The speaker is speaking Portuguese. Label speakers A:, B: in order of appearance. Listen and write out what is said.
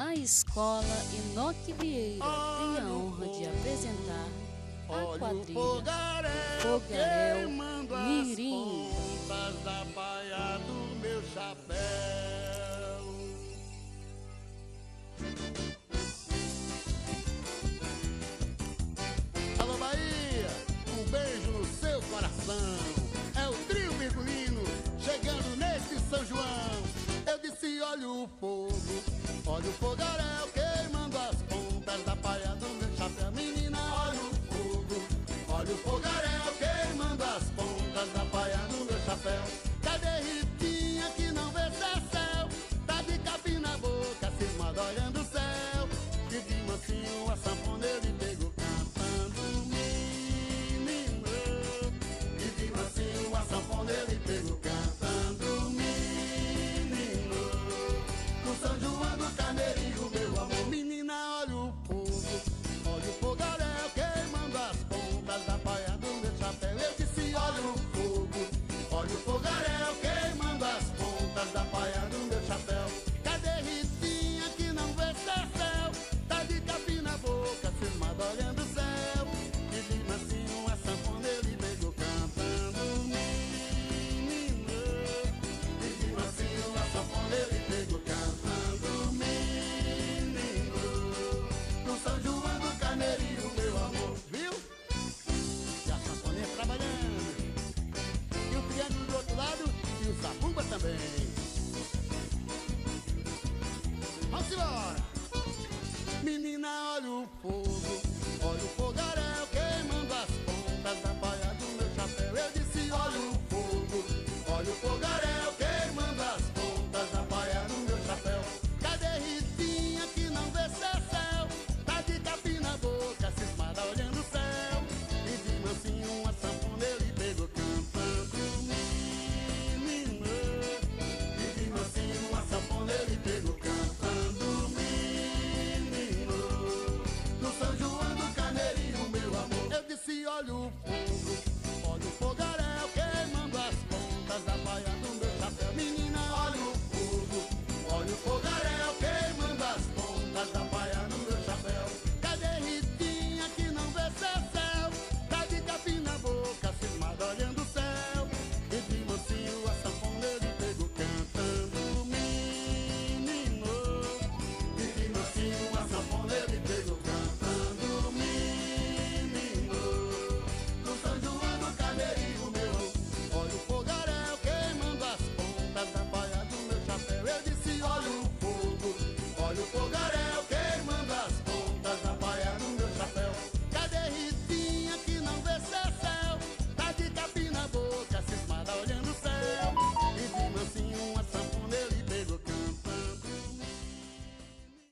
A: A Escola Enoque Vieira tem a honra de apresentar a quadrilha Fogaréu, Mirim.
B: Da baia do meu chapéu. you.